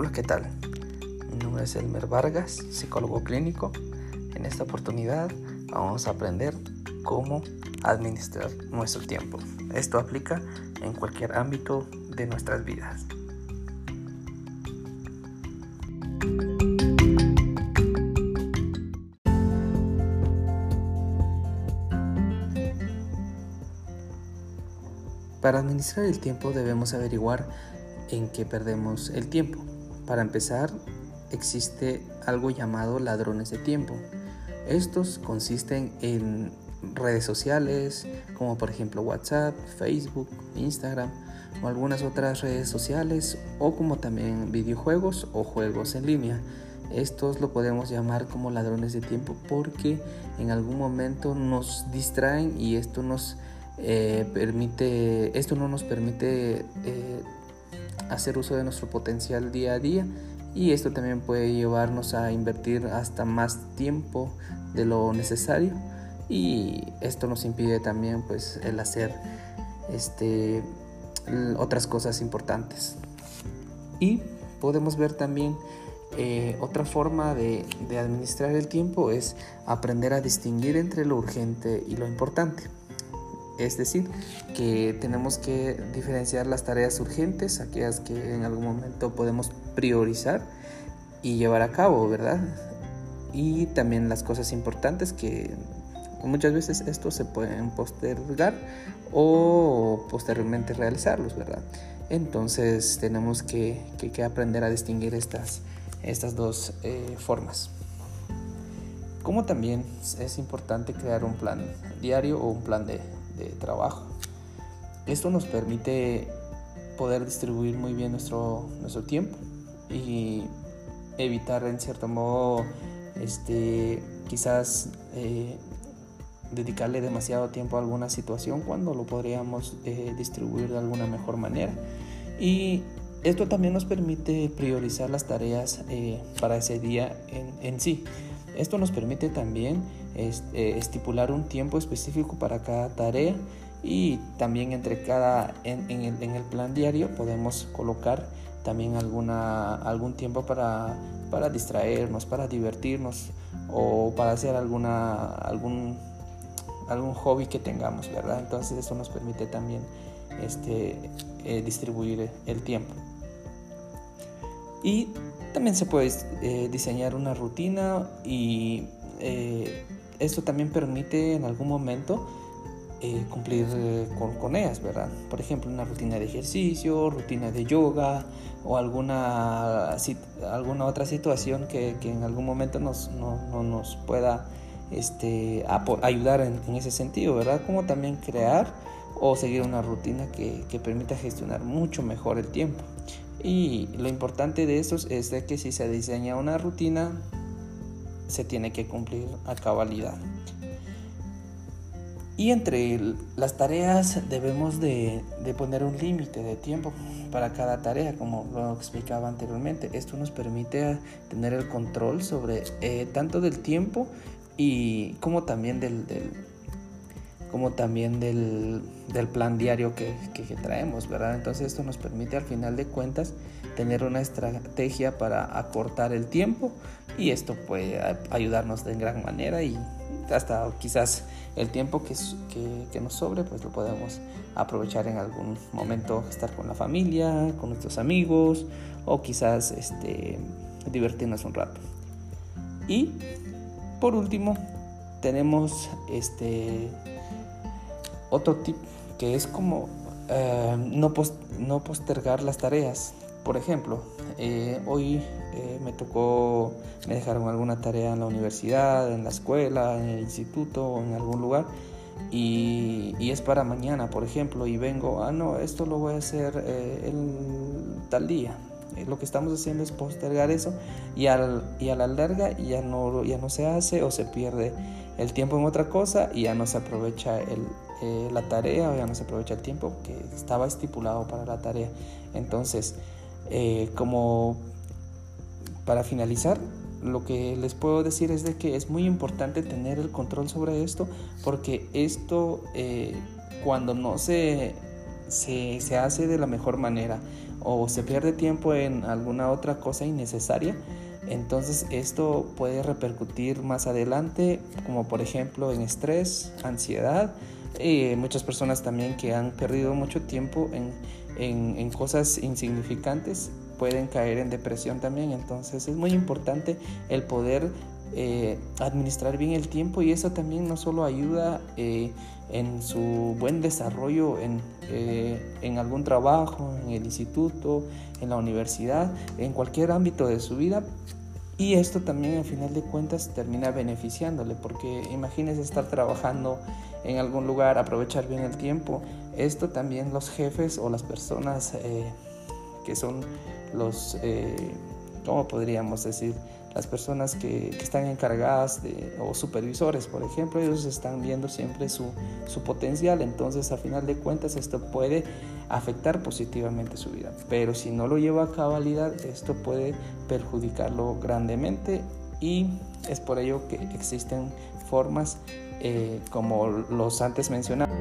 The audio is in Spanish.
Hola, ¿qué tal? Mi nombre es Elmer Vargas, psicólogo clínico. En esta oportunidad vamos a aprender cómo administrar nuestro tiempo. Esto aplica en cualquier ámbito de nuestras vidas. Para administrar el tiempo debemos averiguar en qué perdemos el tiempo. Para empezar, existe algo llamado ladrones de tiempo. Estos consisten en redes sociales como por ejemplo WhatsApp, Facebook, Instagram o algunas otras redes sociales o como también videojuegos o juegos en línea. Estos lo podemos llamar como ladrones de tiempo porque en algún momento nos distraen y esto nos eh, permite, esto no nos permite eh, hacer uso de nuestro potencial día a día y esto también puede llevarnos a invertir hasta más tiempo de lo necesario y esto nos impide también pues el hacer este, otras cosas importantes. Y podemos ver también eh, otra forma de, de administrar el tiempo es aprender a distinguir entre lo urgente y lo importante es decir, que tenemos que diferenciar las tareas urgentes, aquellas que en algún momento podemos priorizar y llevar a cabo, ¿verdad? Y también las cosas importantes que muchas veces estos se pueden postergar o posteriormente realizarlos, ¿verdad? Entonces tenemos que, aprender a distinguir estas, estas dos eh, formas. Como también es importante crear un plan diario o un plan de, de trabajo. Esto nos permite poder distribuir muy bien nuestro, nuestro tiempo y evitar en cierto modo este, quizás eh, dedicarle demasiado tiempo a alguna situación cuando lo podríamos eh, distribuir de alguna mejor manera. Y esto también nos permite priorizar las tareas eh, para ese día en, en sí. Esto nos permite también eh, estipular un tiempo específico para cada tarea y también entre cada en, el, plan diario podemos colocar también alguna, algún tiempo para, para distraernos, para divertirnos o para hacer alguna, algún, algún hobby que tengamos, ¿verdad? Entonces eso nos permite también este, eh, distribuir el tiempo. Y también se puede eh, diseñar una rutina y eh, esto también permite en algún momento eh, cumplir con, ellas, ¿verdad? Por ejemplo, una rutina de ejercicio, rutina de yoga o alguna, alguna otra situación que, en algún momento nos, no, nos pueda este, ayudar en, ese sentido, ¿verdad? Como también crear o seguir una rutina que, que permita gestionar mucho mejor el tiempo. Y lo importante de estos es de que si se diseña una rutina, se tiene que cumplir a cabalidad. Y entre las tareas debemos de, poner un límite de tiempo para cada tarea, como lo explicaba anteriormente. Esto nos permite tener el control sobre eh, tanto del tiempo y como también del, como también del, plan diario que, traemos, ¿verdad? Entonces esto nos permite al final de cuentas tener una estrategia para acortar el tiempo y esto puede ayudarnos de gran manera y hasta quizás el tiempo que, que, nos sobre pues lo podemos aprovechar en algún momento, estar con la familia, con nuestros amigos o quizás este, divertirnos un rato. Y por último tenemos este otro tip que es como eh, no, no postergar las tareas. Por ejemplo, eh, hoy eh, me tocó, me dejaron alguna tarea en la universidad, en la escuela, en el instituto o en algún lugar y, y, es para mañana, por ejemplo, y vengo, ah, no, esto lo voy a hacer el tal día. lo que estamos haciendo es postergar eso y, al, y a la larga ya no, ya no se hace o se pierde el tiempo en otra cosa y ya no se aprovecha el, eh, la tarea ya no se aprovecha el tiempo que estaba estipulado para la tarea. Entonces, eh, como para finalizar, lo que les puedo decir es de que es muy importante tener el control sobre esto porque esto eh, cuando no se se, se hace de la mejor manera o se pierde tiempo en alguna otra cosa innecesaria, entonces esto puede repercutir más adelante, como por ejemplo en estrés, ansiedad, muchas personas también que han perdido mucho tiempo en, en, cosas insignificantes pueden caer en depresión también. Entonces es muy importante el poder eh, administrar bien el tiempo y eso también no solo ayuda eh, en su buen desarrollo en, eh, en, algún trabajo, en el instituto, en la universidad, en cualquier ámbito de su vida. Y esto también al final de cuentas termina beneficiándole, porque imagínese estar trabajando en algún lugar, aprovechar bien el tiempo. Esto también los jefes o las personas que son los, ¿cómo podríamos decir? Las personas que, están encargadas de, o supervisores, por ejemplo, ellos están viendo siempre su, su potencial, entonces a final de cuentas esto puede afectar positivamente su vida, pero si no lo lleva a cabalidad, esto puede perjudicarlo grandemente y es por ello que existen formas eh, como los antes mencionados.